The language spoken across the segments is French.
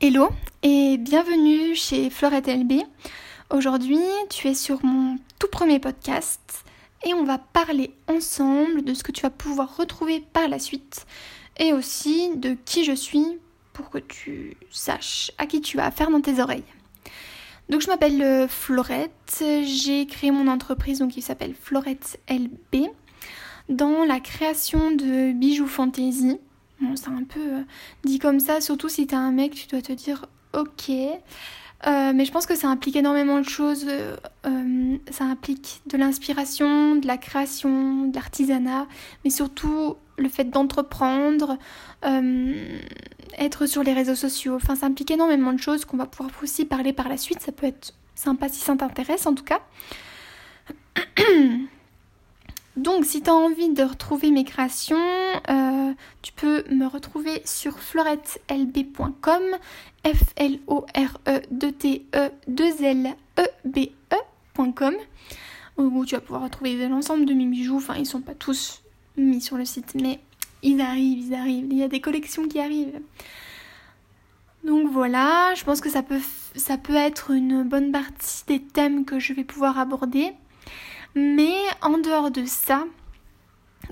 Hello et bienvenue chez Florette LB. Aujourd'hui, tu es sur mon tout premier podcast et on va parler ensemble de ce que tu vas pouvoir retrouver par la suite et aussi de qui je suis pour que tu saches à qui tu as affaire dans tes oreilles. Donc je m'appelle euh, Florette, j'ai créé mon entreprise donc qui s'appelle Florette LB dans la création de bijoux fantasy Bon, c'est un peu euh, dit comme ça, surtout si t'es un mec, tu dois te dire ok. Euh, mais je pense que ça implique énormément de choses. Euh, ça implique de l'inspiration, de la création, de l'artisanat, mais surtout le fait d'entreprendre, être sur les réseaux sociaux. Enfin, ça implique énormément de choses qu'on va pouvoir aussi parler par la suite. Ça peut être sympa si ça t'intéresse en tout cas. Donc si tu as envie de retrouver mes créations, euh, tu peux me retrouver sur florettelb.com, f l o r e t e 2 l e b e.com où tu vas pouvoir retrouver l'ensemble de mes bijoux. Enfin, ils sont pas tous mis sur le site, mais ils arrivent, ils arrivent. Il y a des collections qui arrivent. Donc voilà, je pense que ça peut être une bonne partie des thèmes que je vais pouvoir aborder. Mais en dehors de ça,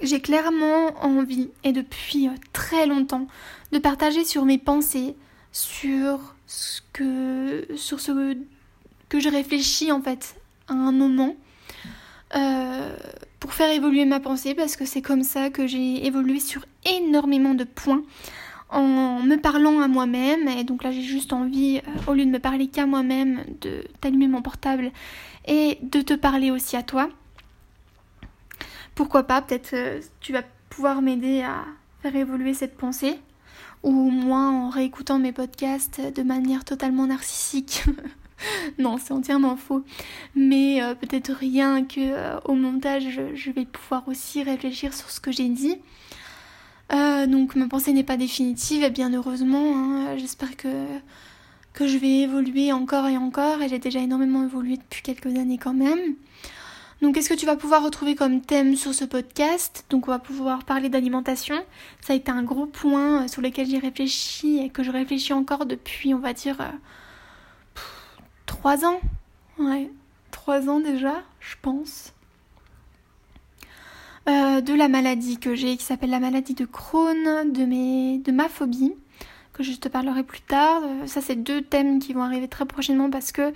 j'ai clairement envie, et depuis très longtemps, de partager sur mes pensées, sur ce que, sur ce que je réfléchis en fait à un moment, euh, pour faire évoluer ma pensée, parce que c'est comme ça que j'ai évolué sur énormément de points en me parlant à moi-même. Et donc là, j'ai juste envie, euh, au lieu de me parler qu'à moi-même, de t'allumer mon portable et de te parler aussi à toi. Pourquoi pas, peut-être euh, tu vas pouvoir m'aider à faire évoluer cette pensée. Ou moi en réécoutant mes podcasts de manière totalement narcissique. non, c'est entièrement faux. Mais euh, peut-être rien que au montage, je, vais pouvoir aussi réfléchir sur ce que j'ai dit. Donc ma pensée n'est pas définitive et bien heureusement, hein, j'espère que que je vais évoluer encore et encore, et j'ai déjà énormément évolué depuis quelques années quand même. Donc qu'est-ce que tu vas pouvoir retrouver comme thème sur ce podcast? Donc on va pouvoir parler d'alimentation. Ça a été un gros point euh, sur lequel j'ai réfléchi et que je réfléchis encore depuis, on va dire, euh, trois ans. Ouais, trois ans déjà, je pense. Euh, de la maladie que j'ai qui s'appelle la maladie de Crohn, de, mes, de ma phobie que je te parlerai plus tard. Euh, ça, c'est deux thèmes qui vont arriver très prochainement parce que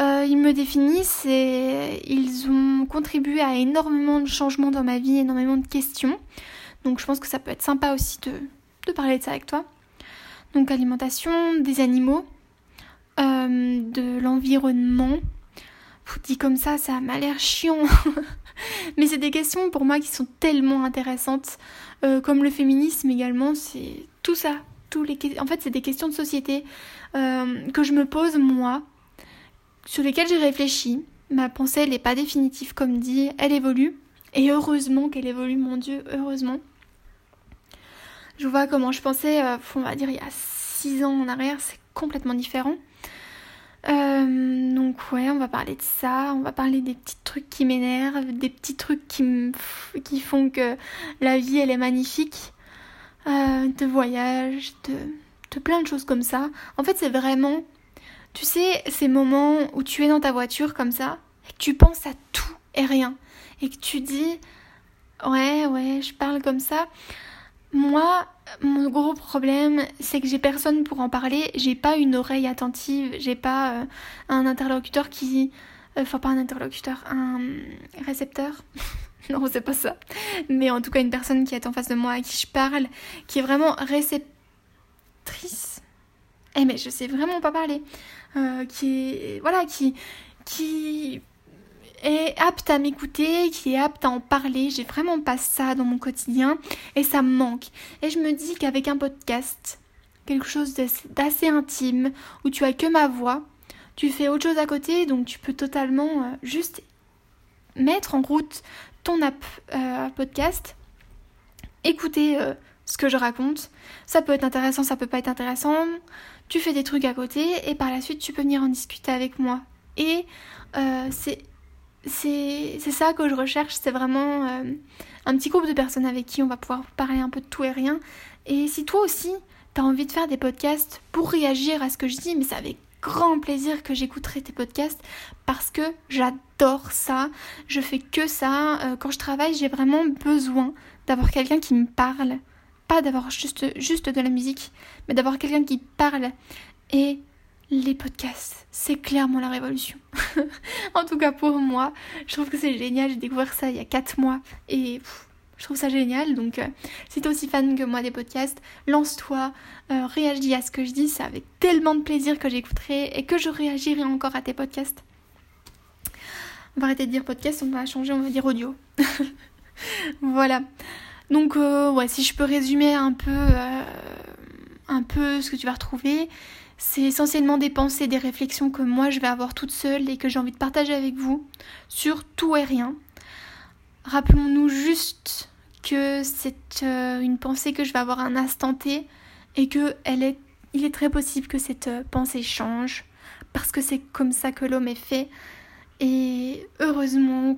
euh, ils me définissent et ils ont contribué à énormément de changements dans ma vie, énormément de questions. Donc, je pense que ça peut être sympa aussi de, parler de ça avec toi. Donc, alimentation, des animaux, de l'environnement. Dit comme ça, ça m'a l'air chiant. Mais c'est des questions pour moi qui sont tellement intéressantes. comme le féminisme également, c'est tout ça, en fait, c'est des questions de société euh, que je me pose moi, sur lesquelles j'ai réfléchi. Ma pensée, elle n'est pas définitive, comme dit, elle évolue. Et heureusement qu'elle évolue, mon Dieu, heureusement. Je vois comment je pensais, euh, on va dire, il y a 6 ans en arrière, c'est complètement différent. Euh, donc ouais, on va parler de ça, on va parler des petits trucs qui m'énervent, des petits trucs qui, qui font que la vie elle est magnifique. Euh, de voyage, de, de plein de choses comme ça. En fait, c'est vraiment, tu sais, ces moments où tu es dans ta voiture comme ça, et que tu penses à tout et rien, et que tu dis, ouais, ouais, je parle comme ça. Moi, mon gros problème, c'est que j'ai personne pour en parler, j'ai pas une oreille attentive, j'ai pas euh, un interlocuteur qui. Euh, enfin, pas un interlocuteur, un récepteur. non, c'est pas ça. Mais en tout cas, une personne qui est en face de moi, à qui je parle, qui est vraiment réceptrice. Eh, mais je sais vraiment pas parler. Euh, qui. Voilà, qui. qui est apte à m'écouter, qui est apte à en parler. J'ai vraiment pas ça dans mon quotidien et ça me manque. Et je me dis qu'avec un podcast, quelque chose d'assez intime, où tu as que ma voix, tu fais autre chose à côté, donc tu peux totalement euh, juste mettre en route ton app euh, podcast, écouter euh, ce que je raconte. Ça peut être intéressant, ça peut pas être intéressant. Tu fais des trucs à côté et par la suite tu peux venir en discuter avec moi. Et c'est c'est ça que je recherche, c'est vraiment un petit groupe de personnes avec qui on va pouvoir parler un peu de tout et rien. Et si toi aussi t'as envie de faire des podcasts pour réagir à ce que je dis, mais c'est avec grand plaisir que j'écouterai tes podcasts parce que j'adore ça. Je fais que ça. Euh, quand je travaille, j'ai vraiment besoin d'avoir quelqu'un qui me parle. Pas d'avoir juste, juste de la musique, mais d'avoir quelqu'un qui parle. Et les podcasts, c'est clairement la révolution. en tout cas pour moi, je trouve que c'est génial. J'ai découvert ça il y a 4 mois et je trouve ça génial. Donc euh, si t'es aussi fan que moi des podcasts, lance-toi, euh, réagis à ce que je dis. C'est avec tellement de plaisir que j'écouterai et que je réagirai encore à tes podcasts. On va arrêter de dire podcast, on va changer, on va dire audio. voilà. Donc euh, ouais, si je peux résumer un peu, un peu ce que tu vas retrouver, c'est essentiellement des pensées, des réflexions que moi je vais avoir toute seule et que j'ai envie de partager avec vous sur tout et rien. Rappelons-nous juste que c'est euh, une pensée que je vais avoir un instant T et que elle est, il est très possible que cette euh, pensée change parce que c'est comme ça que l'homme est fait. Et heureusement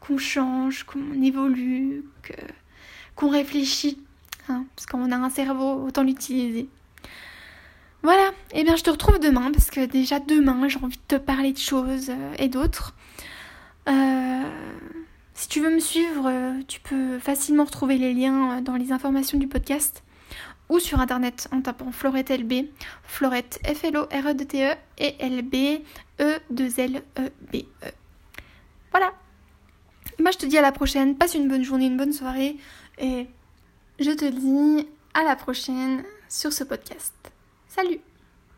qu'on change, qu'on évolue, qu'on réfléchit. Hein, parce qu'on a un cerveau, autant l'utiliser. Voilà, et eh bien je te retrouve demain parce que déjà demain j'ai envie de te parler de choses euh, et d'autres. Euh, si tu veux me suivre, euh, tu peux facilement retrouver les liens dans les informations du podcast ou sur internet en tapant Florette LB, Florette F L O R E D T E et L B E 2 L E B E. Voilà. Moi je te dis à la prochaine, passe une bonne journée, une bonne soirée et je te dis à la prochaine sur ce podcast. Salut